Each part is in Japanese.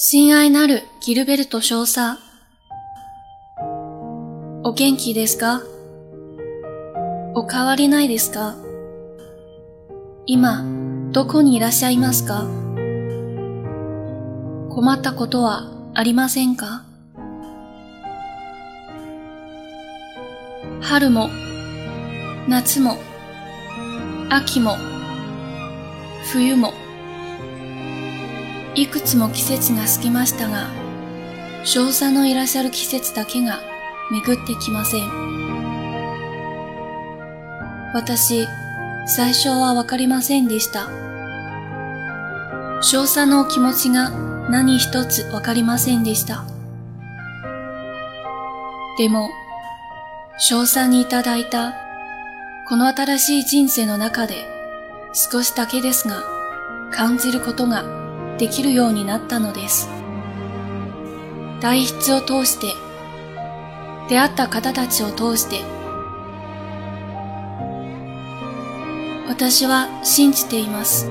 親愛なるギルベルト少佐。お元気ですか？お変わりないですか？今、どこにいらっしゃいますか？困ったことはありませんか？春も、夏も、秋も、冬も、いくつも季節が過ぎましたが、少佐のいらっしゃる季節だけが巡ってきません。私、最初はわかりませんでした。少佐の気持ちが何一つわかりませんでした。でも、少佐にいただいたこの新しい人生の中で少しだけですが感じることができるようになったのです。代筆を通して出会った方たちを通して私は信じています。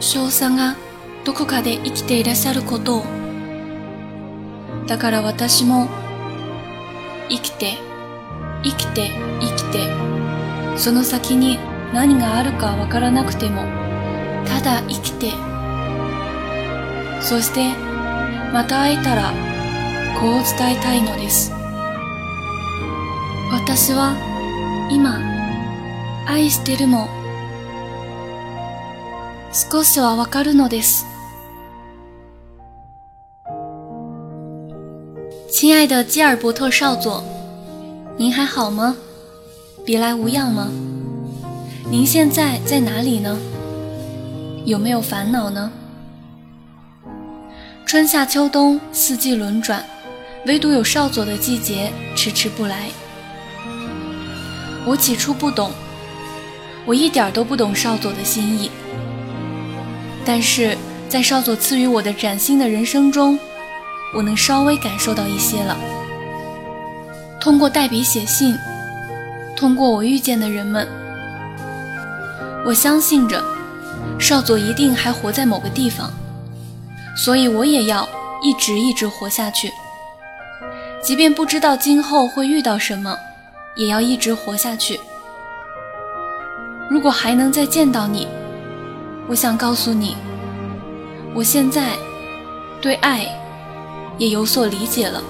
少佐がどこかで生きていらっしゃることをだから私も生きて、生きて、生きて、その先に何があるかわからなくても、ただ生きて、そしてまた会えたらこう伝えたいのです。私は今、愛してるも少しはわかるのです。亲爱的基尔伯特少佐，您还好吗？别来无恙吗？您现在在哪里呢？有没有烦恼呢？春夏秋冬四季轮转，唯独有少佐的季节迟迟不来。我起初不懂，我一点都不懂少佐的心意。但是在少佐赐予我的崭新的人生中。我能稍微感受到一些了。通过代笔写信，通过我遇见的人们，我相信着少佐一定还活在某个地方，所以我也要一直一直活下去。即便不知道今后会遇到什么，也要一直活下去。如果还能再见到你，我想告诉你，我现在对爱。也有所理解了。